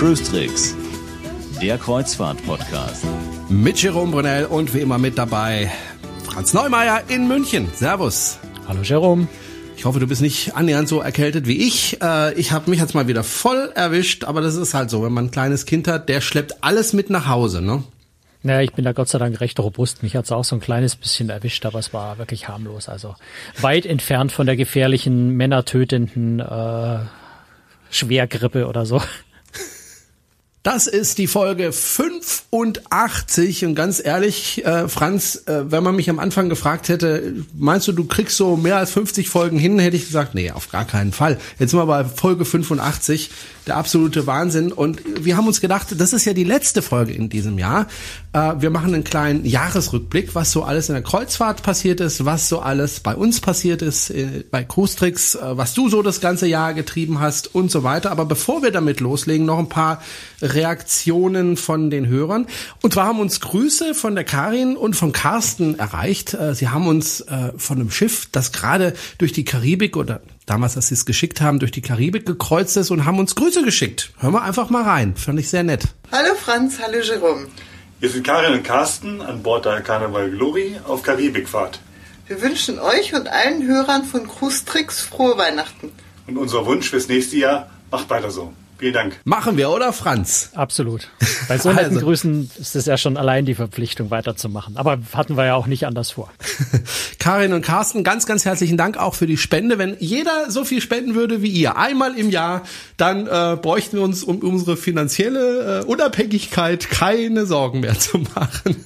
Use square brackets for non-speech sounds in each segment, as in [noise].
Cruise Tricks, der Kreuzfahrt-Podcast. Mit Jerome Brunel und wie immer mit dabei Franz Neumeier in München. Servus. Hallo Jerome. Ich hoffe, du bist nicht annähernd so erkältet wie ich. Äh, ich habe mich jetzt mal wieder voll erwischt, aber das ist halt so, wenn man ein kleines Kind hat, der schleppt alles mit nach Hause, ne? Naja, ich bin da Gott sei Dank recht robust. Mich hat's auch so ein kleines bisschen erwischt, aber es war wirklich harmlos. Also weit entfernt von der gefährlichen, männertötenden äh, Schwergrippe oder so. Das ist die Folge 85 und ganz ehrlich, äh, Franz, äh, wenn man mich am Anfang gefragt hätte, meinst du, du kriegst so mehr als 50 Folgen hin, hätte ich gesagt, nee, auf gar keinen Fall. Jetzt sind wir bei Folge 85 der absolute Wahnsinn. Und wir haben uns gedacht, das ist ja die letzte Folge in diesem Jahr. Äh, wir machen einen kleinen Jahresrückblick, was so alles in der Kreuzfahrt passiert ist, was so alles bei uns passiert ist, äh, bei Cruise äh, was du so das ganze Jahr getrieben hast und so weiter. Aber bevor wir damit loslegen, noch ein paar Reaktionen von den Hörern. Und zwar haben uns Grüße von der Karin und vom Carsten erreicht. Sie haben uns von einem Schiff, das gerade durch die Karibik oder damals, als sie es geschickt haben, durch die Karibik gekreuzt ist und haben uns Grüße geschickt. Hören wir einfach mal rein. Fand ich sehr nett. Hallo Franz, hallo Jerome. Wir sind Karin und Carsten an Bord der Carnival Glory auf Karibikfahrt. Wir wünschen euch und allen Hörern von Cruise Tricks frohe Weihnachten. Und unser Wunsch fürs nächste Jahr, macht weiter so. Vielen Dank. Machen wir, oder Franz? Absolut. Bei so netten also. Grüßen ist es ja schon allein die Verpflichtung weiterzumachen. Aber hatten wir ja auch nicht anders vor. [laughs] Karin und Carsten, ganz, ganz herzlichen Dank auch für die Spende. Wenn jeder so viel spenden würde wie ihr, einmal im Jahr, dann äh, bräuchten wir uns um unsere finanzielle äh, Unabhängigkeit keine Sorgen mehr [laughs] zu machen.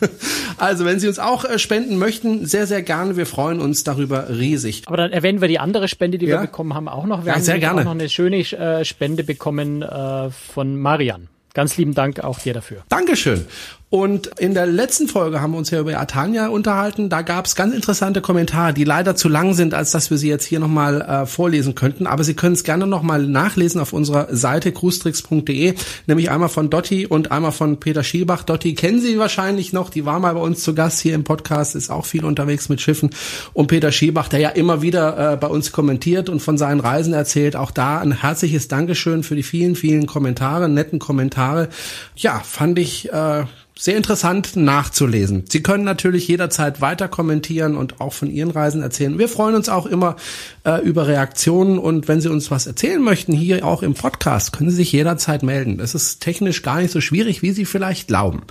Also wenn Sie uns auch äh, spenden möchten, sehr, sehr gerne. Wir freuen uns darüber riesig. Aber dann erwähnen wir die andere Spende, die ja? wir bekommen haben, auch noch. Wir ja, haben sehr gerne. auch noch eine schöne äh, Spende bekommen äh, von Marian. Ganz lieben Dank auch dir dafür. Dankeschön. Und in der letzten Folge haben wir uns ja über Atania unterhalten. Da gab es ganz interessante Kommentare, die leider zu lang sind, als dass wir sie jetzt hier nochmal äh, vorlesen könnten. Aber Sie können es gerne nochmal nachlesen auf unserer Seite cruestricks.de, nämlich einmal von Dotti und einmal von Peter Schielbach. Dotti kennen Sie wahrscheinlich noch, die war mal bei uns zu Gast hier im Podcast, ist auch viel unterwegs mit Schiffen. Und Peter Schielbach, der ja immer wieder äh, bei uns kommentiert und von seinen Reisen erzählt. Auch da ein herzliches Dankeschön für die vielen, vielen Kommentare, netten Kommentare. Ja, fand ich... Äh, sehr interessant nachzulesen. Sie können natürlich jederzeit weiter kommentieren und auch von Ihren Reisen erzählen. Wir freuen uns auch immer äh, über Reaktionen und wenn Sie uns was erzählen möchten, hier auch im Podcast, können Sie sich jederzeit melden. Das ist technisch gar nicht so schwierig, wie Sie vielleicht glauben.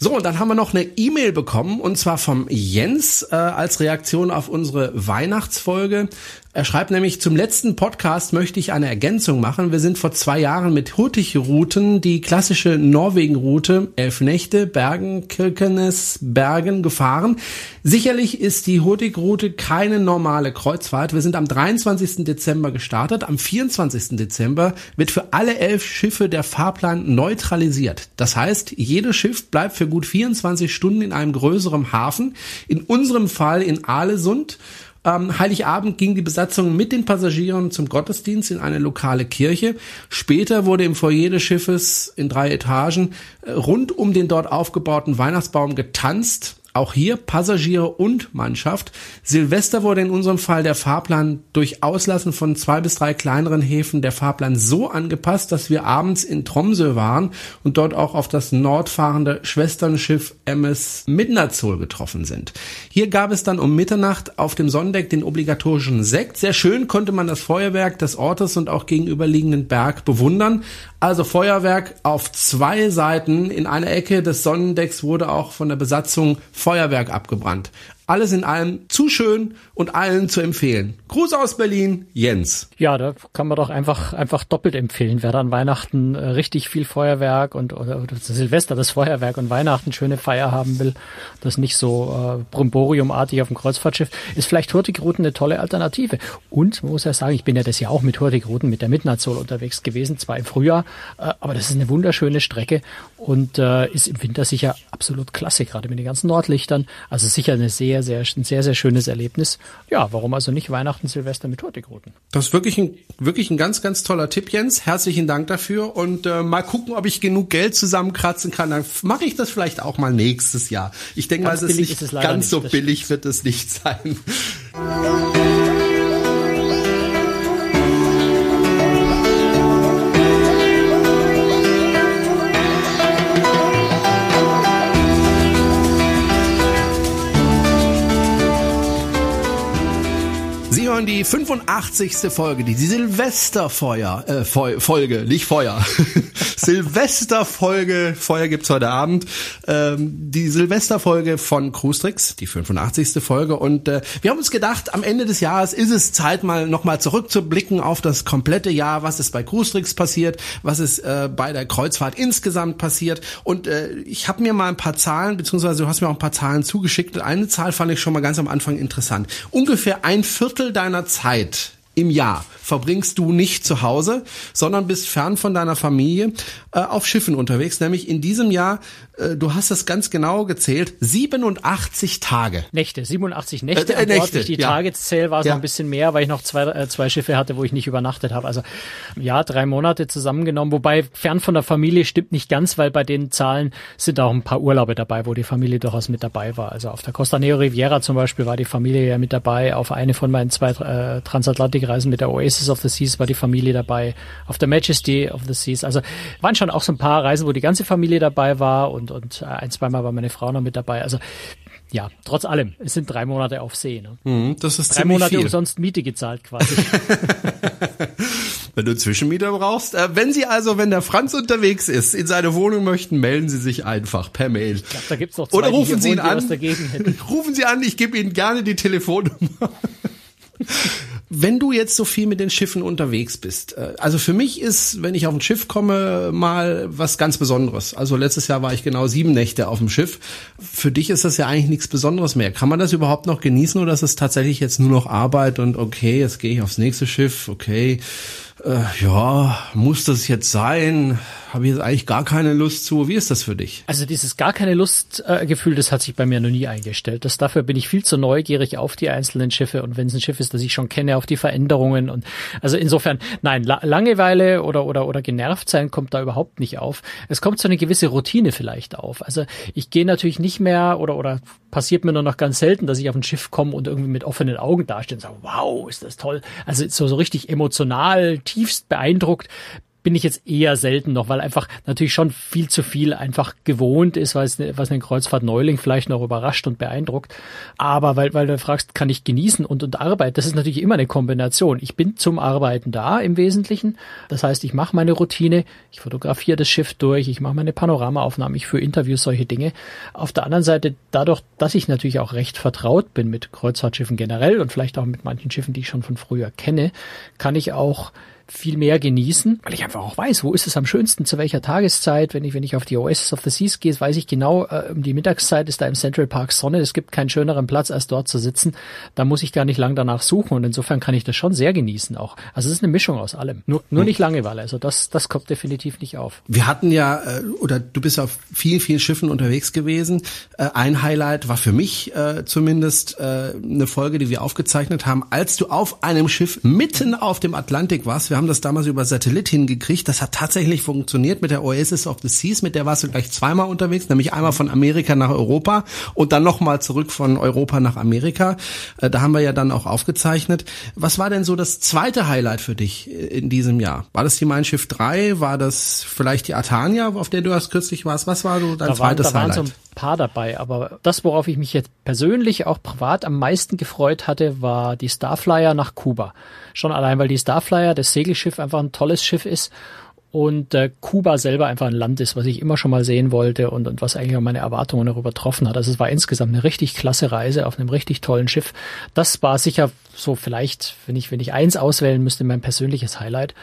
So, und dann haben wir noch eine E-Mail bekommen und zwar vom Jens äh, als Reaktion auf unsere Weihnachtsfolge. Er schreibt nämlich, zum letzten Podcast möchte ich eine Ergänzung machen. Wir sind vor zwei Jahren mit Hurtig-Routen die klassische Norwegen-Route Elf Nächte, Bergen, Kirkenes, Bergen gefahren. Sicherlich ist die Hurtig-Route keine normale Kreuzfahrt. Wir sind am 23. Dezember gestartet. Am 24. Dezember wird für alle elf Schiffe der Fahrplan neutralisiert. Das heißt, jedes Schiff bleibt für gut 24 Stunden in einem größeren Hafen. In unserem Fall in Aalesund. Ähm, Heiligabend ging die Besatzung mit den Passagieren zum Gottesdienst in eine lokale Kirche. Später wurde im Foyer des Schiffes in drei Etagen äh, rund um den dort aufgebauten Weihnachtsbaum getanzt. Auch hier Passagiere und Mannschaft. Silvester wurde in unserem Fall der Fahrplan durch Auslassen von zwei bis drei kleineren Häfen der Fahrplan so angepasst, dass wir abends in Tromsø waren und dort auch auf das nordfahrende Schwesternschiff MS Midnatzol getroffen sind. Hier gab es dann um Mitternacht auf dem Sonnendeck den obligatorischen Sekt. Sehr schön konnte man das Feuerwerk des Ortes und auch gegenüberliegenden Berg bewundern. Also Feuerwerk auf zwei Seiten. In einer Ecke des Sonnendecks wurde auch von der Besatzung Feuerwerk abgebrannt. Alles in allem zu schön und allen zu empfehlen. Gruß aus Berlin, Jens. Ja, da kann man doch einfach einfach doppelt empfehlen. Wer dann Weihnachten äh, richtig viel Feuerwerk und oder, oder Silvester das Feuerwerk und Weihnachten schöne Feier haben will, das nicht so äh, Brimboriumartig auf dem Kreuzfahrtschiff, ist vielleicht Hurtigruten eine tolle Alternative. Und man muss ja sagen, ich bin ja das Jahr auch mit Hurtigruten mit der Midnight unterwegs gewesen, zwar im Frühjahr, äh, aber das ist eine wunderschöne Strecke und äh, ist im Winter sicher absolut klasse, gerade mit den ganzen Nordlichtern. Also sicher eine sehr sehr, sehr, ein sehr, sehr schönes Erlebnis. Ja, warum also nicht Weihnachten, Silvester mit Hurtigruten? Das ist wirklich ein, wirklich ein ganz, ganz toller Tipp, Jens. Herzlichen Dank dafür und äh, mal gucken, ob ich genug Geld zusammenkratzen kann. Dann mache ich das vielleicht auch mal nächstes Jahr. Ich denke mal, es ist nicht ist es ganz nicht, so billig wird es nicht [laughs] sein. Die 85. Folge, die, Silvesterfeuer, äh, Feu Folge, nicht Feuer. [laughs] Silvesterfolge, Feuer gibt's heute Abend. Ähm, die Silvesterfolge von Cruistrix, die 85. Folge. Und äh, wir haben uns gedacht, am Ende des Jahres ist es Zeit, mal nochmal zurückzublicken auf das komplette Jahr, was ist bei Cruistrix passiert, was ist äh, bei der Kreuzfahrt insgesamt passiert. Und äh, ich habe mir mal ein paar Zahlen, beziehungsweise du hast mir auch ein paar Zahlen zugeschickt. Eine Zahl fand ich schon mal ganz am Anfang interessant. Ungefähr ein Viertel deiner Zeit im Jahr verbringst du nicht zu Hause, sondern bist fern von deiner Familie äh, auf Schiffen unterwegs. Nämlich in diesem Jahr, äh, du hast das ganz genau gezählt, 87 Tage. Nächte, 87 Nächte. Äh, äh, Nächte die ja. Tageszähl war es ja. noch ein bisschen mehr, weil ich noch zwei, äh, zwei Schiffe hatte, wo ich nicht übernachtet habe. Also ja, drei Monate zusammengenommen. Wobei fern von der Familie stimmt nicht ganz, weil bei den Zahlen sind auch ein paar Urlaube dabei, wo die Familie durchaus mit dabei war. Also auf der Costa Neo Riviera zum Beispiel war die Familie ja mit dabei. Auf eine von meinen zwei äh, Transatlantikreisen mit der Oasis of the Seas war die Familie dabei. Auf der Majesty of the Seas. Also waren schon auch so ein paar Reisen, wo die ganze Familie dabei war und, und äh, ein, zweimal war meine Frau noch mit dabei. Also ja, trotz allem, es sind drei Monate auf See. Ne? Mhm, das ist drei Monate viel. umsonst Miete gezahlt quasi. [laughs] [laughs] wenn du Zwischenmieter brauchst. Äh, wenn Sie also, wenn der Franz unterwegs ist, in seine Wohnung möchten, melden Sie sich einfach per Mail. Ich glaub, da gibt's noch zwei, Oder rufen Sie ihn an. [laughs] Rufen Sie an, ich gebe Ihnen gerne die Telefonnummer. Wenn du jetzt so viel mit den Schiffen unterwegs bist, äh, also für mich ist, wenn ich auf ein Schiff komme, mal was ganz Besonderes. Also letztes Jahr war ich genau sieben Nächte auf dem Schiff. Für dich ist das ja eigentlich nichts Besonderes mehr. Kann man das überhaupt noch genießen oder ist es tatsächlich jetzt nur noch Arbeit und okay, jetzt gehe ich aufs nächste Schiff, okay, äh, ja, muss das jetzt sein? Habe ich jetzt eigentlich gar keine Lust zu. Wie ist das für dich? Also dieses gar keine Lust-Gefühl, äh, das hat sich bei mir noch nie eingestellt. Das, dafür bin ich viel zu neugierig auf die einzelnen Schiffe und wenn es ein Schiff ist, das ich schon kenne, auf die Veränderungen und also insofern, nein, La Langeweile oder, oder, oder genervt sein kommt da überhaupt nicht auf. Es kommt so eine gewisse Routine vielleicht auf. Also ich gehe natürlich nicht mehr oder, oder passiert mir nur noch ganz selten, dass ich auf ein Schiff komme und irgendwie mit offenen Augen dastehe und sage, wow, ist das toll. Also so, so richtig emotional, tiefst beeindruckt bin ich jetzt eher selten noch, weil einfach natürlich schon viel zu viel einfach gewohnt ist, weil es, was einen Kreuzfahrt-Neuling vielleicht noch überrascht und beeindruckt. Aber weil, weil du fragst, kann ich genießen und, und arbeiten, das ist natürlich immer eine Kombination. Ich bin zum Arbeiten da im Wesentlichen. Das heißt, ich mache meine Routine, ich fotografiere das Schiff durch, ich mache meine Panoramaaufnahmen, ich führe Interviews, solche Dinge. Auf der anderen Seite, dadurch, dass ich natürlich auch recht vertraut bin mit Kreuzfahrtschiffen generell und vielleicht auch mit manchen Schiffen, die ich schon von früher kenne, kann ich auch viel mehr genießen, weil ich einfach auch weiß, wo ist es am schönsten, zu welcher Tageszeit. Wenn ich, wenn ich auf die Oasis of the Seas gehe, weiß ich genau, äh, um die Mittagszeit ist da im Central Park Sonne. Es gibt keinen schöneren Platz, als dort zu sitzen. Da muss ich gar nicht lang danach suchen und insofern kann ich das schon sehr genießen auch. Also es ist eine Mischung aus allem. Nur, nur nicht Langeweile. Also das, das kommt definitiv nicht auf. Wir hatten ja, äh, oder du bist auf vielen, vielen Schiffen unterwegs gewesen. Äh, ein Highlight war für mich äh, zumindest äh, eine Folge, die wir aufgezeichnet haben, als du auf einem Schiff mitten auf dem Atlantik warst. Wir haben das damals über Satellit hingekriegt. Das hat tatsächlich funktioniert mit der Oasis of the Seas. Mit der warst du gleich zweimal unterwegs, nämlich einmal von Amerika nach Europa und dann nochmal zurück von Europa nach Amerika. Äh, da haben wir ja dann auch aufgezeichnet. Was war denn so das zweite Highlight für dich in diesem Jahr? War das die Mein Schiff 3? War das vielleicht die Atania, auf der du erst kürzlich warst? Was war so dein da zweites waren, da Highlight? Paar dabei, aber das, worauf ich mich jetzt persönlich auch privat am meisten gefreut hatte, war die Starflyer nach Kuba. Schon allein, weil die Starflyer, das Segelschiff, einfach ein tolles Schiff ist und äh, Kuba selber einfach ein Land ist, was ich immer schon mal sehen wollte und, und was eigentlich auch meine Erwartungen noch übertroffen hat. Also es war insgesamt eine richtig klasse Reise auf einem richtig tollen Schiff. Das war sicher so vielleicht, wenn ich, wenn ich eins auswählen müsste, mein persönliches Highlight.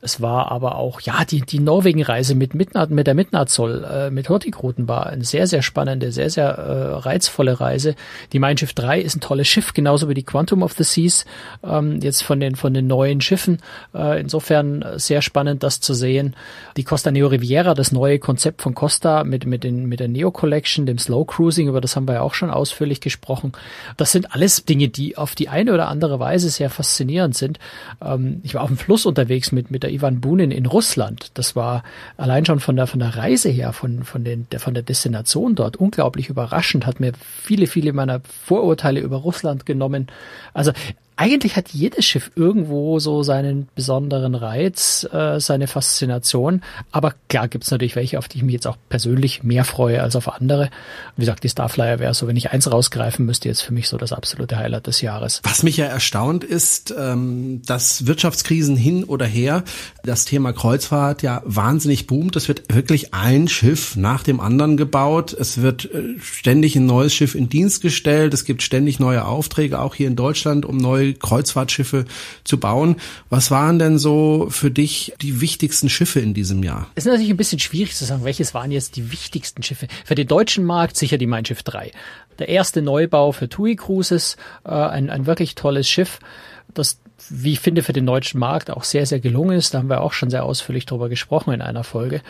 Es war aber auch, ja, die, die Norwegen-Reise mit, Midnard, mit der Midnard-Zoll, äh, mit Hurtigruten war eine sehr, sehr spannende, sehr, sehr äh, reizvolle Reise. Die Mein Schiff 3 ist ein tolles Schiff, genauso wie die Quantum of the Seas, ähm, jetzt von den, von den neuen Schiffen. Äh, insofern sehr spannend, das zu sehen sehen. Die Costa Neo Riviera, das neue Konzept von Costa mit, mit, den, mit der Neo Collection, dem Slow Cruising, über das haben wir ja auch schon ausführlich gesprochen. Das sind alles Dinge, die auf die eine oder andere Weise sehr faszinierend sind. Ähm, ich war auf dem Fluss unterwegs mit, mit der Ivan Bunin in Russland. Das war allein schon von der, von der Reise her, von, von, den, der, von der Destination dort unglaublich überraschend, hat mir viele, viele meiner Vorurteile über Russland genommen. Also eigentlich hat jedes Schiff irgendwo so seinen besonderen Reiz, äh, seine Faszination. Aber klar gibt es natürlich welche, auf die ich mich jetzt auch persönlich mehr freue als auf andere. Wie gesagt, die Starflyer wäre so, wenn ich eins rausgreifen müsste, jetzt für mich so das absolute Highlight des Jahres. Was mich ja erstaunt ist, ähm, dass Wirtschaftskrisen hin oder her das Thema Kreuzfahrt ja wahnsinnig boomt. Es wird wirklich ein Schiff nach dem anderen gebaut. Es wird äh, ständig ein neues Schiff in Dienst gestellt. Es gibt ständig neue Aufträge, auch hier in Deutschland, um neue Kreuzfahrtschiffe zu bauen. Was waren denn so für dich die wichtigsten Schiffe in diesem Jahr? Es ist natürlich ein bisschen schwierig zu sagen, welches waren jetzt die wichtigsten Schiffe. Für den deutschen Markt sicher die Mein Schiff 3. Der erste Neubau für TUI Cruises, äh, ein, ein wirklich tolles Schiff, das wie ich finde, für den deutschen Markt auch sehr, sehr gelungen ist. Da haben wir auch schon sehr ausführlich drüber gesprochen in einer Folge.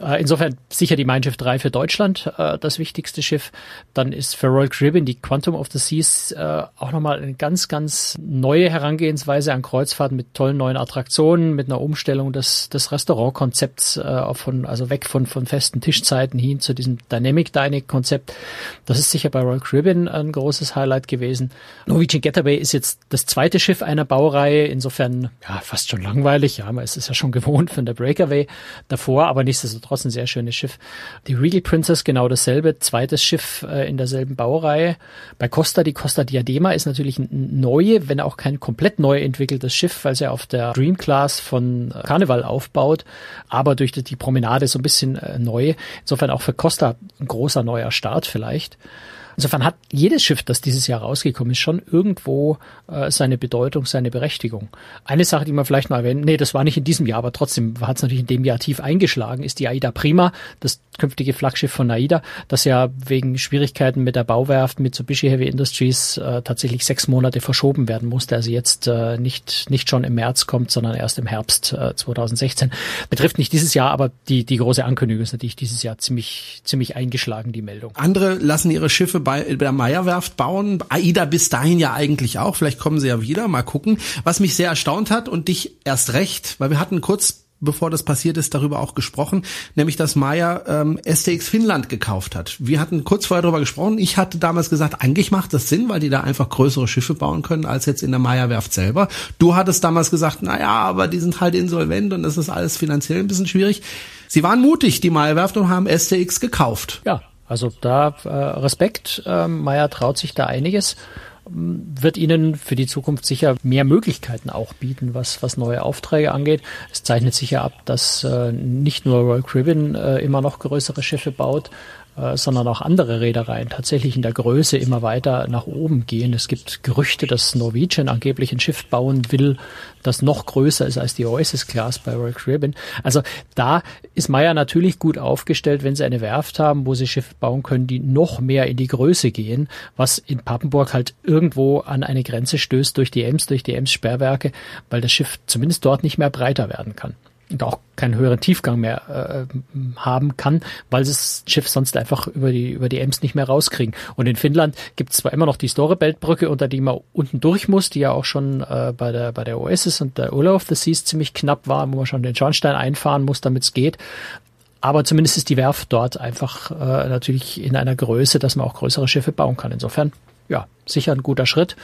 Äh, insofern sicher die Mein Schiff 3 für Deutschland äh, das wichtigste Schiff. Dann ist für Royal Caribbean die Quantum of the Seas äh, auch nochmal eine ganz, ganz neue Herangehensweise an Kreuzfahrten mit tollen neuen Attraktionen, mit einer Umstellung des, des Restaurantkonzepts äh, von, also weg von, von festen Tischzeiten hin zu diesem Dynamic Dining Konzept. Das ist sicher bei Royal Caribbean ein großes Highlight gewesen. Norwegian Getaway ist jetzt das zweite Schiff einer Baureihe, insofern ja fast schon langweilig. Ja, man ist es ja schon [laughs] gewohnt von der Breakaway davor, aber nichtsdestotrotz nichtsdestotrotz ein sehr schönes Schiff. Die Regal Princess genau dasselbe, zweites Schiff äh, in derselben Baureihe. Bei Costa, die Costa Diadema ist natürlich ein neue, wenn auch kein komplett neu entwickeltes Schiff, weil sie auf der Dream Class von äh, Carnival aufbaut, aber durch die Promenade so ein bisschen äh, neu. Insofern auch für Costa ein großer neuer Start vielleicht. Insofern hat jedes Schiff, das dieses Jahr rausgekommen ist, schon irgendwo äh, seine Bedeutung, seine Berechtigung. Eine Sache, die man vielleicht mal erwähnen, nee, das war nicht in diesem Jahr, aber trotzdem hat es natürlich in dem Jahr tief eingeschlagen, ist die Aida Prima, das künftige Flaggschiff von Aida, das ja wegen Schwierigkeiten mit der Bauwerft Mitsubishi Heavy Industries äh, tatsächlich sechs Monate verschoben werden musste, also jetzt äh, nicht, nicht schon im März kommt, sondern erst im Herbst äh, 2016. Betrifft nicht dieses Jahr, aber die, die große Ankündigung ist natürlich dieses Jahr ziemlich, ziemlich eingeschlagen, die Meldung. Andere lassen ihre Schiffe bei, der Meierwerft bauen. AIDA bis dahin ja eigentlich auch. Vielleicht kommen sie ja wieder. Mal gucken. Was mich sehr erstaunt hat und dich erst recht, weil wir hatten kurz bevor das passiert ist, darüber auch gesprochen, nämlich dass Maya ähm, STX Finnland gekauft hat. Wir hatten kurz vorher darüber gesprochen. Ich hatte damals gesagt, eigentlich macht das Sinn, weil die da einfach größere Schiffe bauen können als jetzt in der Maya Werft selber. Du hattest damals gesagt, na aber die sind halt insolvent und das ist alles finanziell ein bisschen schwierig. Sie waren mutig, die Maya Werft und haben STX gekauft. Ja, also da äh, Respekt, äh, Meyer traut sich da einiges wird ihnen für die Zukunft sicher mehr Möglichkeiten auch bieten, was, was neue Aufträge angeht. Es zeichnet sich ja ab, dass äh, nicht nur Royal Caribbean äh, immer noch größere Schiffe baut, sondern auch andere Reedereien tatsächlich in der Größe immer weiter nach oben gehen. Es gibt Gerüchte, dass Norwegian angeblich ein Schiff bauen will, das noch größer ist als die Oasis Class bei Royal Caribbean. Also da ist Meyer natürlich gut aufgestellt, wenn sie eine Werft haben, wo sie Schiffe bauen können, die noch mehr in die Größe gehen, was in Papenburg halt irgendwo an eine Grenze stößt durch die Ems, durch die Ems Sperrwerke, weil das Schiff zumindest dort nicht mehr breiter werden kann und auch keinen höheren Tiefgang mehr äh, haben kann, weil das Schiff sonst einfach über die über die Ems nicht mehr rauskriegen. Und in Finnland gibt es zwar immer noch die Storebelt-Brücke, unter die man unten durch muss, die ja auch schon äh, bei der bei der Oasis und der Ulla of the Seas ziemlich knapp war, wo man schon den Schornstein einfahren muss, damit es geht. Aber zumindest ist die Werft dort einfach äh, natürlich in einer Größe, dass man auch größere Schiffe bauen kann. Insofern, ja, sicher ein guter Schritt.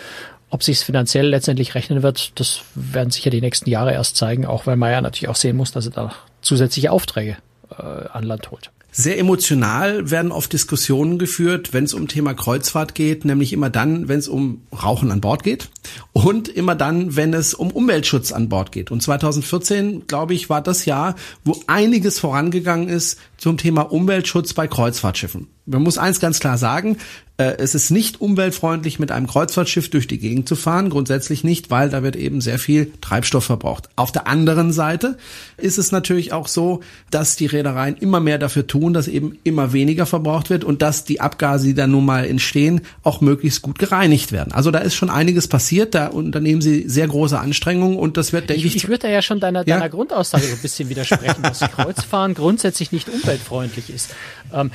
Ob sich finanziell letztendlich rechnen wird, das werden sicher die nächsten Jahre erst zeigen, auch weil ja natürlich auch sehen muss, dass er da zusätzliche Aufträge äh, an Land holt. Sehr emotional werden oft Diskussionen geführt, wenn es um Thema Kreuzfahrt geht, nämlich immer dann, wenn es um Rauchen an Bord geht und immer dann, wenn es um Umweltschutz an Bord geht. Und 2014, glaube ich, war das Jahr, wo einiges vorangegangen ist, zum Thema Umweltschutz bei Kreuzfahrtschiffen. Man muss eins ganz klar sagen, äh, es ist nicht umweltfreundlich, mit einem Kreuzfahrtschiff durch die Gegend zu fahren. Grundsätzlich nicht, weil da wird eben sehr viel Treibstoff verbraucht. Auf der anderen Seite ist es natürlich auch so, dass die Reedereien immer mehr dafür tun, dass eben immer weniger verbraucht wird und dass die Abgase, die da nun mal entstehen, auch möglichst gut gereinigt werden. Also da ist schon einiges passiert. Da unternehmen sie sehr große Anstrengungen und das wird, denke ich. Ich, ich würde ja schon deiner, ja? deiner Grundaussage so ein bisschen widersprechen, dass Kreuzfahren grundsätzlich nicht umweltfreundlich ist. Ähm,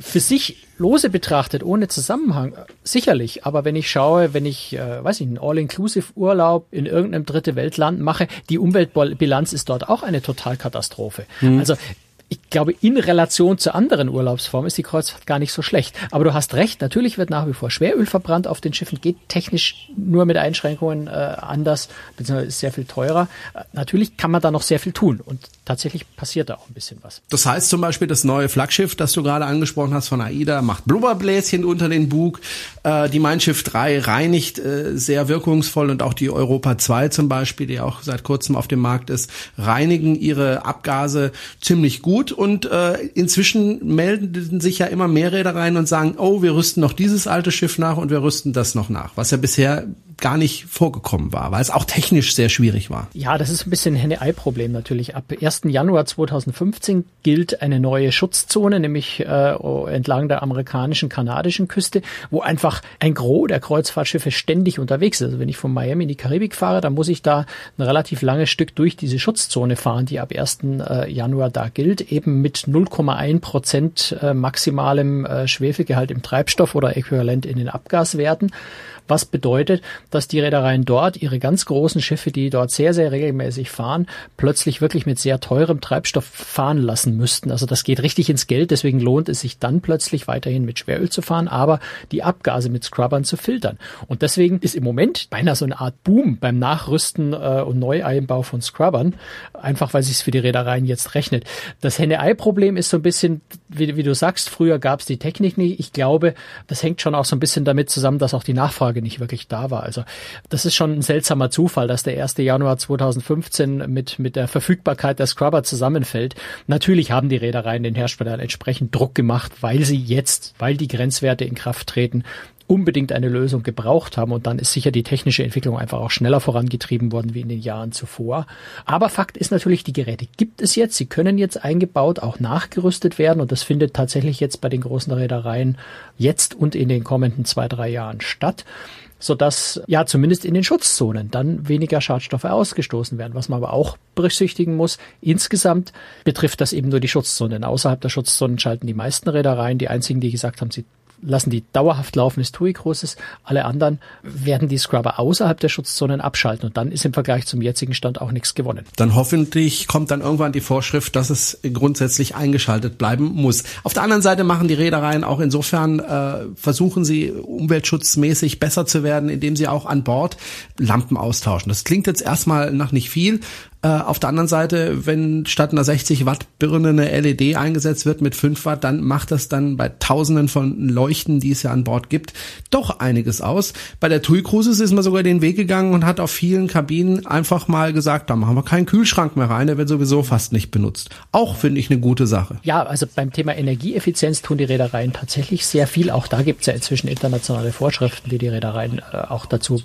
für sich lose betrachtet, ohne Zusammenhang, sicherlich. Aber wenn ich schaue, wenn ich, äh, weiß ich, einen All-Inclusive-Urlaub in irgendeinem dritte Weltland mache, die Umweltbilanz ist dort auch eine Totalkatastrophe. Mhm. Also ich glaube, in Relation zu anderen Urlaubsformen ist die Kreuzfahrt gar nicht so schlecht. Aber du hast recht, natürlich wird nach wie vor Schweröl verbrannt auf den Schiffen, geht technisch nur mit Einschränkungen äh, anders, beziehungsweise ist sehr viel teurer. Äh, natürlich kann man da noch sehr viel tun und tatsächlich passiert da auch ein bisschen was. Das heißt zum Beispiel, das neue Flaggschiff, das du gerade angesprochen hast von AIDA, macht Blubberbläschen unter den Bug. Äh, die Mein Schiff 3 reinigt äh, sehr wirkungsvoll und auch die Europa 2 zum Beispiel, die auch seit kurzem auf dem Markt ist, reinigen ihre Abgase ziemlich gut gut und äh, inzwischen melden sich ja immer mehr Reedereien und sagen, oh, wir rüsten noch dieses alte Schiff nach und wir rüsten das noch nach, was ja bisher gar nicht vorgekommen war, weil es auch technisch sehr schwierig war. Ja, das ist ein bisschen ein Henne-Ei-Problem natürlich. Ab 1. Januar 2015 gilt eine neue Schutzzone, nämlich äh, entlang der amerikanischen, kanadischen Küste, wo einfach ein Gros der Kreuzfahrtschiffe ständig unterwegs ist. Also wenn ich von Miami in die Karibik fahre, dann muss ich da ein relativ langes Stück durch diese Schutzzone fahren, die ab 1. Äh, Januar da gilt, eben mit 0,1 Prozent äh, maximalem äh, Schwefelgehalt im Treibstoff oder äquivalent in den Abgaswerten was bedeutet, dass die Reedereien dort ihre ganz großen Schiffe, die dort sehr, sehr regelmäßig fahren, plötzlich wirklich mit sehr teurem Treibstoff fahren lassen müssten. Also das geht richtig ins Geld, deswegen lohnt es sich dann plötzlich weiterhin mit Schweröl zu fahren, aber die Abgase mit Scrubbern zu filtern. Und deswegen ist im Moment beinahe so eine Art Boom beim Nachrüsten äh, und Neueinbau von Scrubbern, einfach weil sich es für die Reedereien jetzt rechnet. Das Henne-Ei-Problem ist so ein bisschen, wie, wie du sagst, früher gab es die Technik nicht. Ich glaube, das hängt schon auch so ein bisschen damit zusammen, dass auch die Nachfrage Nachfrage nicht wirklich da war. Also das ist schon ein seltsamer Zufall, dass der 1. Januar 2015 mit, mit der Verfügbarkeit der Scrubber zusammenfällt. Natürlich haben die Reedereien den Herstellern entsprechend Druck gemacht, weil sie jetzt, weil die Grenzwerte in Kraft treten, unbedingt eine Lösung gebraucht haben und dann ist sicher die technische Entwicklung einfach auch schneller vorangetrieben worden wie in den Jahren zuvor. Aber Fakt ist natürlich, die Geräte gibt es jetzt, sie können jetzt eingebaut, auch nachgerüstet werden und das findet tatsächlich jetzt bei den großen Reedereien jetzt und in den kommenden zwei, drei Jahren statt sodass ja zumindest in den Schutzzonen dann weniger Schadstoffe ausgestoßen werden. Was man aber auch berücksichtigen muss, insgesamt betrifft das eben nur die Schutzzonen. Außerhalb der Schutzzonen schalten die meisten Reedereien, die einzigen, die gesagt haben, sie lassen die dauerhaft laufen, ist TUI großes. Alle anderen werden die Scrubber außerhalb der Schutzzonen abschalten und dann ist im Vergleich zum jetzigen Stand auch nichts gewonnen. Dann hoffentlich kommt dann irgendwann die Vorschrift, dass es grundsätzlich eingeschaltet bleiben muss. Auf der anderen Seite machen die Reedereien auch insofern, äh, versuchen sie umweltschutzmäßig besser zu werden, indem sie auch an Bord Lampen austauschen. Das klingt jetzt erstmal nach nicht viel, äh, auf der anderen Seite, wenn statt einer 60 Watt Birne eine LED eingesetzt wird mit 5 Watt, dann macht das dann bei Tausenden von Leuchten, die es ja an Bord gibt, doch einiges aus. Bei der TUI Cruises ist man sogar den Weg gegangen und hat auf vielen Kabinen einfach mal gesagt, da machen wir keinen Kühlschrank mehr rein, der wird sowieso fast nicht benutzt. Auch finde ich eine gute Sache. Ja, also beim Thema Energieeffizienz tun die Reedereien tatsächlich sehr viel. Auch da gibt es ja inzwischen internationale Vorschriften, die die Reedereien äh, auch dazu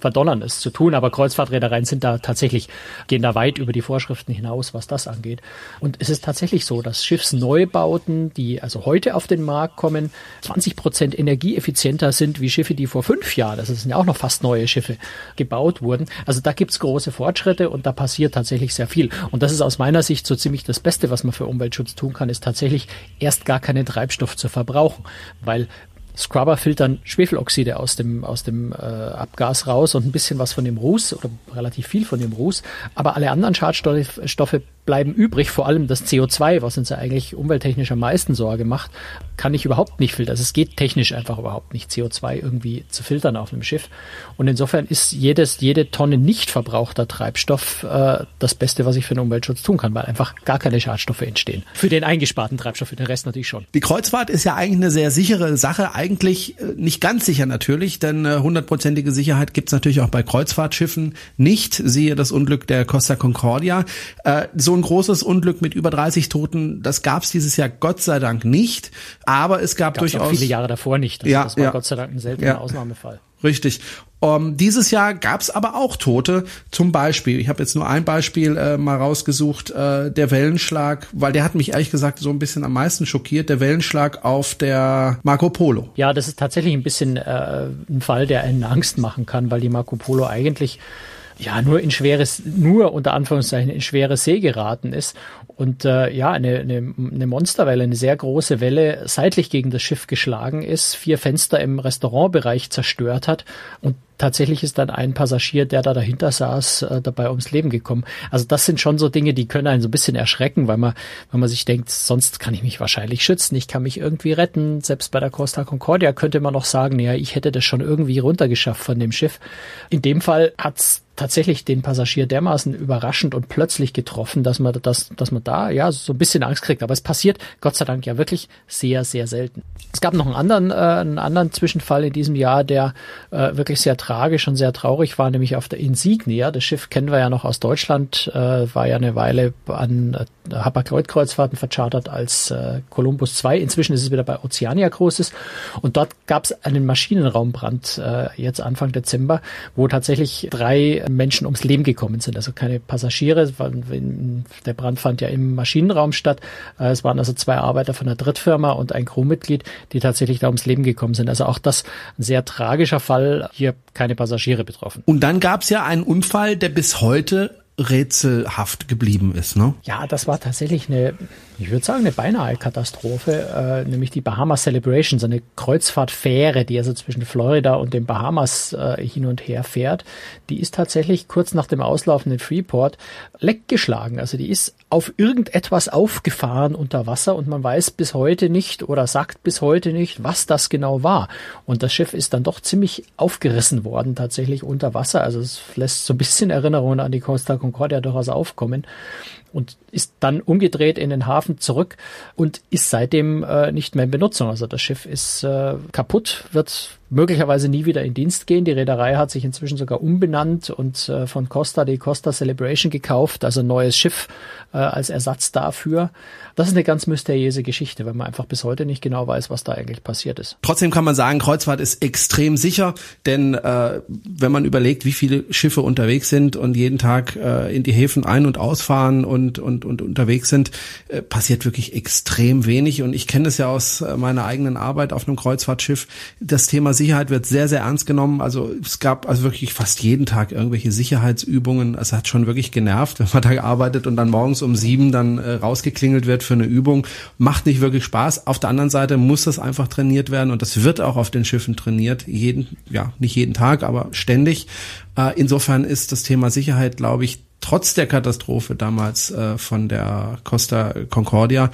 verdonnern, es zu tun. Aber Kreuzfahrtreedereien sind da tatsächlich, gehen da weit über die Vorschriften hinaus, was das angeht. Und es ist tatsächlich so, dass Schiffsneubauten, die also heute auf den Markt kommen, 20 Prozent energieeffizienter sind wie Schiffe, die vor fünf Jahren, das sind ja auch noch fast neue Schiffe, gebaut wurden. Also da gibt's große Fortschritte und da passiert tatsächlich sehr viel. Und das ist aus meiner Sicht so ziemlich das Beste, was man für Umweltschutz tun kann, ist tatsächlich erst gar keinen Treibstoff zu verbrauchen. Weil Scrubber filtern Schwefeloxide aus dem, aus dem äh, Abgas raus und ein bisschen was von dem Ruß oder relativ viel von dem Ruß. Aber alle anderen Schadstoffe bleiben übrig, vor allem das CO2, was uns ja eigentlich umwelttechnisch am meisten Sorge macht, kann ich überhaupt nicht filtern. Also es geht technisch einfach überhaupt nicht, CO2 irgendwie zu filtern auf einem Schiff. Und insofern ist jedes, jede Tonne nicht verbrauchter Treibstoff äh, das Beste, was ich für den Umweltschutz tun kann, weil einfach gar keine Schadstoffe entstehen. Für den eingesparten Treibstoff, für den Rest natürlich schon. Die Kreuzfahrt ist ja eigentlich eine sehr sichere Sache eigentlich äh, nicht ganz sicher natürlich, denn äh, hundertprozentige Sicherheit gibt's natürlich auch bei Kreuzfahrtschiffen nicht. Siehe das Unglück der Costa Concordia. Äh, so ein großes Unglück mit über 30 Toten, das gab's dieses Jahr Gott sei Dank nicht. Aber es gab Gab's durchaus viele Jahre davor nicht. Also Ja, das war ja. Gott sei Dank ein seltener Ja. Ausnahmefall. Richtig. Um, dieses Jahr gab es aber auch Tote. Zum Beispiel, ich habe jetzt nur ein Beispiel äh, mal rausgesucht, äh, der Wellenschlag, weil der hat mich ehrlich gesagt so ein bisschen am meisten schockiert, der Wellenschlag auf der Marco Polo. Ja, das ist tatsächlich ein bisschen äh, ein Fall, der einen Angst machen kann, weil die Marco Polo eigentlich ja nur in schweres, nur unter Anführungszeichen in schwere See geraten ist und äh, ja eine, eine, eine Monsterwelle, eine sehr große Welle seitlich gegen das Schiff geschlagen ist, vier Fenster im Restaurantbereich zerstört hat und tatsächlich ist dann ein Passagier, der da dahinter saß, äh, dabei ums Leben gekommen. Also das sind schon so Dinge, die können einen so ein bisschen erschrecken, weil man, weil man sich denkt, sonst kann ich mich wahrscheinlich schützen, ich kann mich irgendwie retten. Selbst bei der Costa Concordia könnte man noch sagen, naja, ich hätte das schon irgendwie runtergeschafft von dem Schiff. In dem Fall hat's tatsächlich den Passagier dermaßen überraschend und plötzlich getroffen, dass man das, dass man da ja so ein bisschen Angst kriegt. Aber es passiert Gott sei Dank ja wirklich sehr, sehr selten. Es gab noch einen anderen, äh, einen anderen Zwischenfall in diesem Jahr, der äh, wirklich sehr tragisch und sehr traurig war, nämlich auf der Insignia. Das Schiff kennen wir ja noch aus Deutschland, äh, war ja eine Weile an äh, Hapag-Lloyd-Kreuzfahrten verchartert als äh, Columbus 2. Inzwischen ist es wieder bei Oceania Großes. Und dort gab es einen Maschinenraumbrand äh, jetzt Anfang Dezember, wo tatsächlich drei Menschen ums Leben gekommen sind. Also keine Passagiere. Der Brand fand ja im Maschinenraum statt. Äh, Es waren also zwei Arbeiter von einer Drittfirma und ein Crewmitglied, die tatsächlich da ums Leben gekommen sind. Also auch das ein sehr tragischer Fall. Hier keine Passagiere betroffen. Und dann gab es ja einen Unfall, der bis heute rätselhaft geblieben ist, ne? Ja, das war tatsächlich eine, ich würde sagen, eine beinahe Katastrophe, äh, nämlich die Bahamas Celebration, so eine Kreuzfahrtfähre, die also zwischen Florida und den Bahamas äh, hin und her fährt. Die ist tatsächlich kurz nach dem Auslaufen in Freeport leck geschlagen. Also die ist auf irgendetwas aufgefahren unter Wasser und man weiß bis heute nicht oder sagt bis heute nicht, was das genau war. Und das Schiff ist dann doch ziemlich aufgerissen worden, tatsächlich unter Wasser. Also es lässt so ein bisschen Erinnerungen an die Costa Concordia durchaus aufkommen und ist dann umgedreht in den Hafen zurück und ist seitdem äh, nicht mehr in Benutzung. Also das Schiff ist äh, kaputt, wird möglicherweise nie wieder in Dienst gehen. Die Reederei hat sich inzwischen sogar umbenannt und äh, von Costa die Costa Celebration gekauft, also neues Schiff äh, als Ersatz dafür. Das ist eine ganz mysteriöse Geschichte, weil man einfach bis heute nicht genau weiß, was da eigentlich passiert ist. Trotzdem kann man sagen, Kreuzfahrt ist extrem sicher, denn äh, wenn man überlegt, wie viele Schiffe unterwegs sind und jeden Tag äh, in die Häfen ein- und ausfahren und, und, und unterwegs sind, äh, passiert wirklich extrem wenig. Und ich kenne es ja aus äh, meiner eigenen Arbeit auf einem Kreuzfahrtschiff. Das Thema Sicherheit wird sehr, sehr ernst genommen. Also es gab also wirklich fast jeden Tag irgendwelche Sicherheitsübungen. Es hat schon wirklich genervt, wenn man da gearbeitet und dann morgens um sieben dann äh, rausgeklingelt wird für eine Übung. Macht nicht wirklich Spaß. Auf der anderen Seite muss das einfach trainiert werden und das wird auch auf den Schiffen trainiert. Jeden, ja, nicht jeden Tag, aber ständig. Äh, insofern ist das Thema Sicherheit, glaube ich, trotz der Katastrophe damals äh, von der Costa Concordia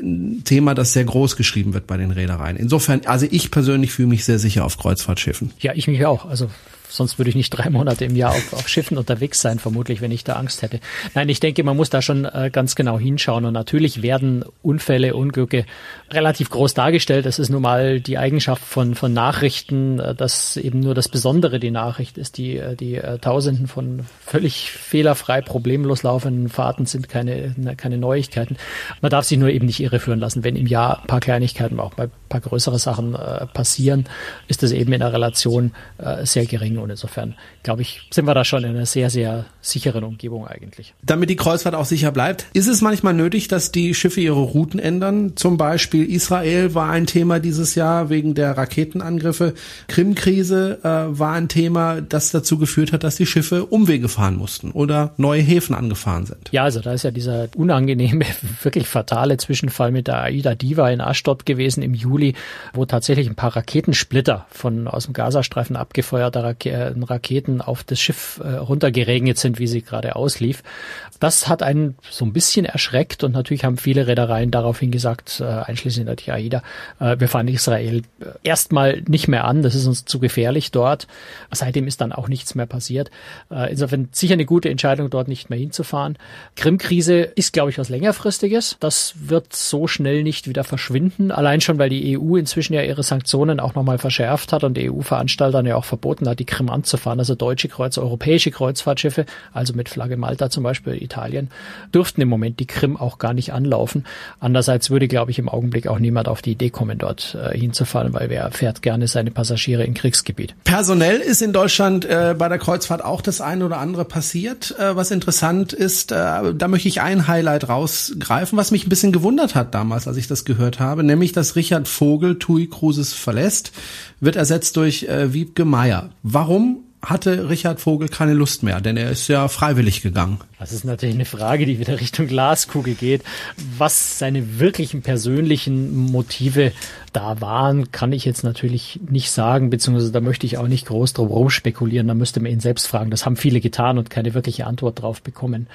ein Thema, das sehr groß geschrieben wird bei den Reedereien. Insofern, also ich persönlich fühle mich sehr sicher auf Kreuzfahrtschiffen. Ja, ich mich auch. Also sonst würde ich nicht drei Monate im Jahr auf, auf Schiffen unterwegs sein, vermutlich, wenn ich da Angst hätte. Nein, ich denke, man muss da schon äh, ganz genau hinschauen. Und natürlich werden Unfälle, Unglücke relativ groß dargestellt. Das ist nun mal die Eigenschaft von, von Nachrichten, äh, dass eben nur das Besondere die Nachricht ist. Die, äh, die äh, Tausenden von völlig fehlerfrei, problemlos laufenden Fahrten sind keine, ne, keine Neuigkeiten. Man darf sich nur eben nicht irreführen lassen. Wenn im Jahr ein paar Kleinigkeiten, auch bei ein paar größere Sachen äh, passieren, ist das eben in der Relation äh, sehr gering. Und insofern, glaube ich, sind wir da schon in einer sehr, sehr sicheren Umgebung eigentlich. Damit die Kreuzfahrt auch sicher bleibt, ist es manchmal nötig, dass die Schiffe ihre Routen ändern. Zum Beispiel Israel war ein Thema dieses Jahr wegen der Raketenangriffe. Krim-Krise äh, war ein Thema, das dazu geführt hat, dass die Schiffe Umwege fahren mussten oder neue Häfen angefahren sind. Ja, also da ist ja dieser unangenehme, [laughs] wirklich fatale Zwischenfall mit der Aida Diva in Ashdod gewesen im Juli, wo tatsächlich ein paar Raketensplitter von aus dem Gazastreifen abgefeuerter Rake äh, Raketen auf das Schiff äh, runtergeregnet sind, wie sie gerade auslief. Das hat einen so ein bisschen erschreckt und natürlich haben viele Reedereien daraufhin gesagt, äh, einschließlich natürlich AIDA, äh, wir fahren Israel äh, erstmal nicht mehr an, das ist uns zu gefährlich dort. Seitdem ist dann auch nichts mehr passiert. Äh, insofern sicher eine gute Entscheidung, dort nicht mehr hinzufahren. Krim-Krise ist, glaube ich, was längerfristiges. Das wird so schnell nicht wieder verschwinden. Allein schon, weil die EU inzwischen ja ihre Sanktionen auch nochmal verschärft hat und EU-Veranstaltern ja auch verboten hat, die Krim anzufahren. Also deutsche Kreuz, europäische Kreuzfahrtschiffe, also mit Flagge Malta zum Beispiel, Italien, dürften im Moment die Krim auch gar nicht anlaufen. Andererseits würde, glaube ich, im Augenblick auch niemand auf die Idee kommen, dort äh, hinzufahren, weil wer fährt gerne seine Passagiere in Kriegsgebiet. Personell ist in Deutschland äh, bei der Kreuzfahrt auch das eine oder andere passiert. Äh, was interessant ist, äh, da möchte ich ein Highlight rausgreifen, was mich ein bisschen gewundert hat damals, als ich das gehört habe, nämlich, dass Richard Vogel TUI Cruises verlässt, wird ersetzt durch äh, Wiebke Meier. Warum hatte Richard Vogel keine Lust mehr, denn er ist ja freiwillig gegangen. Das ist natürlich eine Frage, die wieder Richtung Glaskugel geht. Was seine wirklichen persönlichen Motive da waren, kann ich jetzt natürlich nicht sagen, beziehungsweise da möchte ich auch nicht groß drum herum spekulieren. Da müsste man ihn selbst fragen. Das haben viele getan und keine wirkliche Antwort drauf bekommen.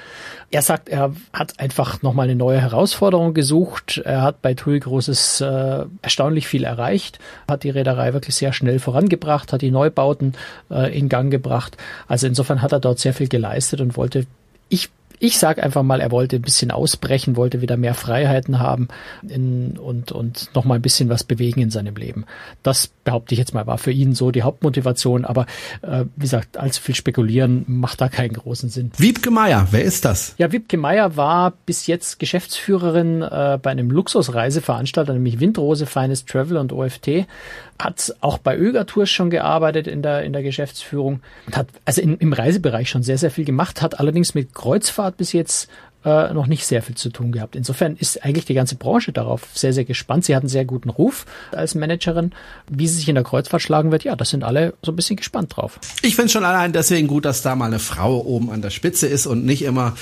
Er sagt, er hat einfach nochmal eine neue Herausforderung gesucht. Er hat bei TUI Großes äh, erstaunlich viel erreicht, hat die Reederei wirklich sehr schnell vorangebracht, hat die Neubauten äh, in Gang gebracht. Also insofern hat er dort sehr viel geleistet und wollte ich ich sage einfach mal, er wollte ein bisschen ausbrechen, wollte wieder mehr Freiheiten haben in, und, und noch mal ein bisschen was bewegen in seinem Leben. Das behaupte ich jetzt mal, war für ihn so die Hauptmotivation. Aber äh, wie gesagt, allzu viel spekulieren macht da keinen großen Sinn. Wiebke Meier, wer ist das? Ja, Wiebke Meier war bis jetzt Geschäftsführerin äh, bei einem Luxusreiseveranstalter, nämlich Windrose Finest Travel und OFT. Hat auch bei Öger Tours schon gearbeitet in der, in der Geschäftsführung und hat also in, im Reisebereich schon sehr, sehr viel gemacht, hat allerdings mit Kreuzfahrt bis jetzt äh, noch nicht sehr viel zu tun gehabt. Insofern ist eigentlich die ganze Branche darauf sehr, sehr gespannt. Sie hat einen sehr guten Ruf als Managerin. Wie sie sich in der Kreuzfahrt schlagen wird, ja, das sind alle so ein bisschen gespannt drauf. Ich finde schon allein deswegen gut, dass da mal eine Frau oben an der Spitze ist und nicht immer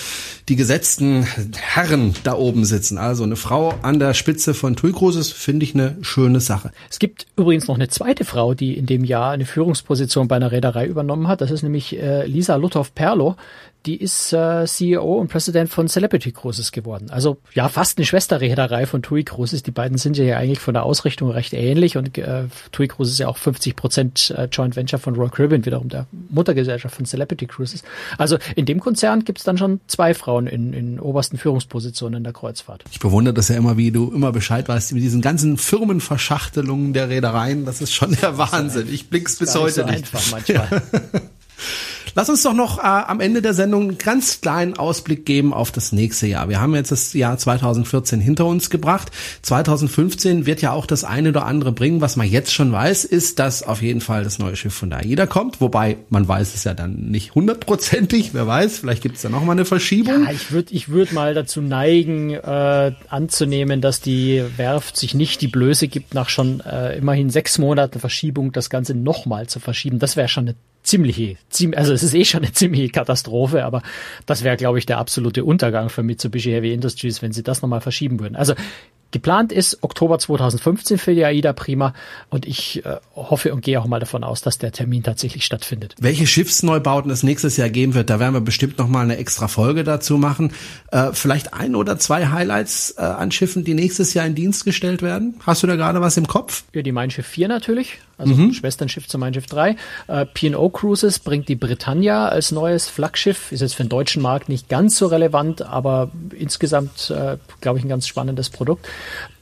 die gesetzten Herren da oben sitzen. Also eine Frau an der Spitze von TUI Cruises finde ich eine schöne Sache. Es gibt übrigens noch eine zweite Frau, die in dem Jahr eine Führungsposition bei einer Reederei übernommen hat. Das ist nämlich äh, Lisa Luthoff-Perlo die ist äh, CEO und Präsident von Celebrity Cruises geworden. Also ja, fast eine Schwesterreederei von TUI Cruises. Die beiden sind ja eigentlich von der Ausrichtung recht ähnlich und äh, TUI Cruises ist ja auch 50 Prozent äh, Joint Venture von Royal Caribbean, wiederum der Muttergesellschaft von Celebrity Cruises. Also in dem Konzern gibt's dann schon zwei Frauen in, in obersten Führungspositionen in der Kreuzfahrt. Ich bewundere das ja immer, wie du immer Bescheid weißt, mit diesen ganzen Firmenverschachtelungen der Reedereien. Das ist schon der Wahnsinn. Ich blick's bis heute so nicht. Einfach manchmal. [laughs] Lass uns doch noch äh, am Ende der Sendung einen ganz kleinen Ausblick geben auf das nächste Jahr. Wir haben jetzt das Jahr 2014 hinter uns gebracht. 2015 wird ja auch das eine oder andere bringen. Was man jetzt schon weiß, ist, dass auf jeden Fall das neue Schiff von der AIDA kommt. Wobei man weiß es ja dann nicht hundertprozentig. Wer weiß, vielleicht gibt es da noch mal eine Verschiebung. Ja, ich würde ich würd mal dazu neigen, äh, anzunehmen, dass die Werft sich nicht die Blöße gibt, nach schon äh, immerhin sechs Monaten Verschiebung das Ganze nochmal zu verschieben. Das wäre schon eine ziemliche, ziemlich, also es ist eh schon eine ziemliche Katastrophe, aber das wäre, glaube ich, der absolute Untergang für Mitsubishi Heavy Industries, wenn sie das nochmal verschieben würden. Also Geplant ist Oktober 2015 für die AIDA Prima und ich äh, hoffe und gehe auch mal davon aus, dass der Termin tatsächlich stattfindet. Welche Schiffsneubauten es nächstes Jahr geben wird, da werden wir bestimmt noch mal eine extra Folge dazu machen. Äh, vielleicht ein oder zwei Highlights äh, an Schiffen, die nächstes Jahr in Dienst gestellt werden. Hast du da gerade was im Kopf? Ja, die Mein Schiff 4 natürlich, also mhm. Schwesternschiff zu Mein Schiff 3. Äh, P&O Cruises bringt die Britannia als neues Flaggschiff. Ist jetzt für den deutschen Markt nicht ganz so relevant, aber insgesamt, äh, glaube ich, ein ganz spannendes Produkt.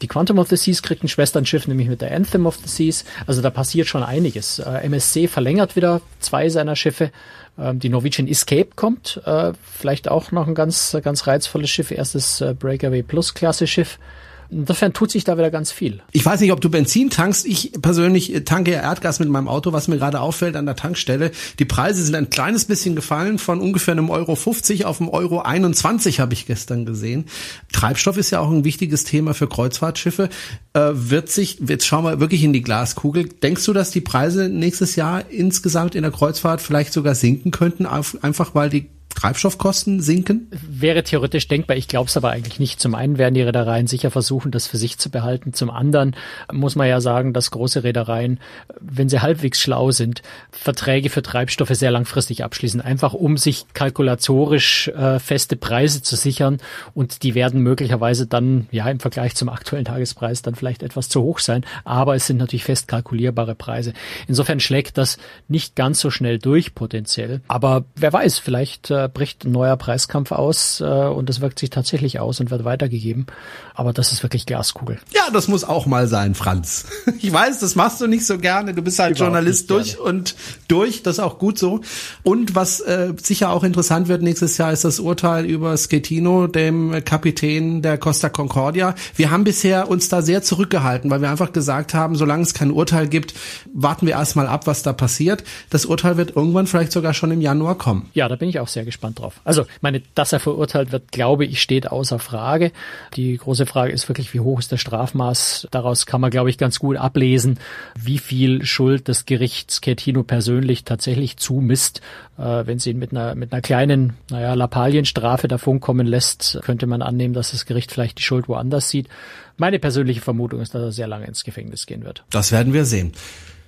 Die Quantum of the Seas kriegt ein Schwesternschiff, nämlich mit der Anthem of the Seas. Also da passiert schon einiges. Äh, MSC verlängert wieder zwei seiner Schiffe. Ähm, die Norwegian Escape kommt. Äh, vielleicht auch noch ein ganz, ganz reizvolles Schiff. Erstes äh, Breakaway Plus Klasse Schiff. Insofern tut sich da wieder ganz viel. Ich weiß nicht, ob du Benzin tankst. Ich persönlich tanke ja Erdgas mit meinem Auto, was mir gerade auffällt an der Tankstelle. Die Preise sind ein kleines bisschen gefallen, von ungefähr einem Euro 50 auf einem Euro 21 habe ich gestern gesehen. Treibstoff ist ja auch ein wichtiges Thema für Kreuzfahrtschiffe. Äh, wird sich, jetzt schauen wir wirklich in die Glaskugel. Denkst du, dass die Preise nächstes Jahr insgesamt in der Kreuzfahrt vielleicht sogar sinken könnten, einfach weil die Treibstoffkosten sinken? Wäre theoretisch denkbar. Ich glaube es aber eigentlich nicht. Zum einen werden die Reedereien sicher versuchen, das für sich zu behalten. Zum anderen muss man ja sagen, dass große Reedereien, wenn sie halbwegs schlau sind, Verträge für Treibstoffe sehr langfristig abschließen, einfach um sich kalkulatorisch äh, feste Preise zu sichern. Und die werden möglicherweise dann, ja, im Vergleich zum aktuellen Tagespreis dann vielleicht etwas zu hoch sein. Aber es sind natürlich fest kalkulierbare Preise. Insofern schlägt das nicht ganz so schnell durch potenziell. Aber wer weiß, vielleicht äh, bricht ein neuer Preiskampf aus äh, und das wirkt sich tatsächlich aus und wird weitergegeben. Aber das ist wirklich Glaskugel. Ja, das muss auch mal sein, Franz. [laughs] Ich weiß, das machst du nicht so gerne. Du bist halt Überhaupt Journalist durch und durch. Das ist auch gut so. Und was äh, sicher auch interessant wird nächstes Jahr, ist das Urteil über Schettino, dem Kapitän der Costa Concordia. Wir haben bisher uns da sehr zurückgehalten, weil wir einfach gesagt haben, solange es kein Urteil gibt, warten wir erstmal ab, was da passiert. Das Urteil wird irgendwann vielleicht sogar schon im Januar kommen. Ja, da bin ich auch sehr gespannt gespannt drauf. Also, meine, dass er verurteilt wird, glaube ich, steht außer Frage. Die große Frage ist wirklich, wie hoch ist das Strafmaß? Daraus kann man, glaube ich, ganz gut ablesen, wie viel Schuld das Gericht Schettino persönlich tatsächlich zumisst. Äh, wenn sie ihn mit einer, mit einer kleinen, naja, Lappalienstrafe davonkommen lässt, könnte man annehmen, dass das Gericht vielleicht die Schuld woanders sieht. Meine persönliche Vermutung ist, dass er sehr lange ins Gefängnis gehen wird. Das werden wir sehen.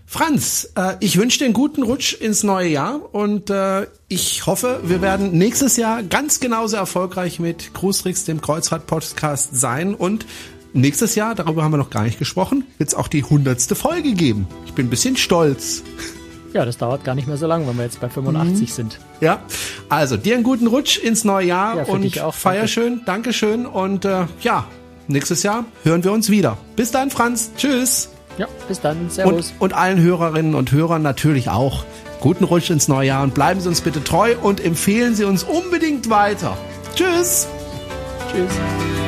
Franz, äh, ich wünsche dir einen guten Rutsch ins neue Jahr und äh, ich hoffe, wir werden nächstes Jahr ganz genauso erfolgreich mit Cruistrix, dem Kreuzfahrt-Podcast sein und nächstes Jahr, darüber haben wir noch gar nicht gesprochen, wird es auch die hundertste Folge geben. Ich bin ein bisschen stolz. Ja, das dauert gar nicht mehr so lange, wenn wir jetzt bei 85 mhm. sind. Ja, also dir einen guten Rutsch ins neue Jahr ja, und auch, feier danke. schön, Dankeschön und äh, ja, nächstes Jahr hören wir uns wieder. Bis dann, Franz. Tschüss. Ja, bis dann. Servus. Und, und allen Hörerinnen und Hörern natürlich auch. Guten Rutsch ins neue Jahr und bleiben Sie uns bitte treu und empfehlen Sie uns unbedingt weiter. Tschüss. Tschüss.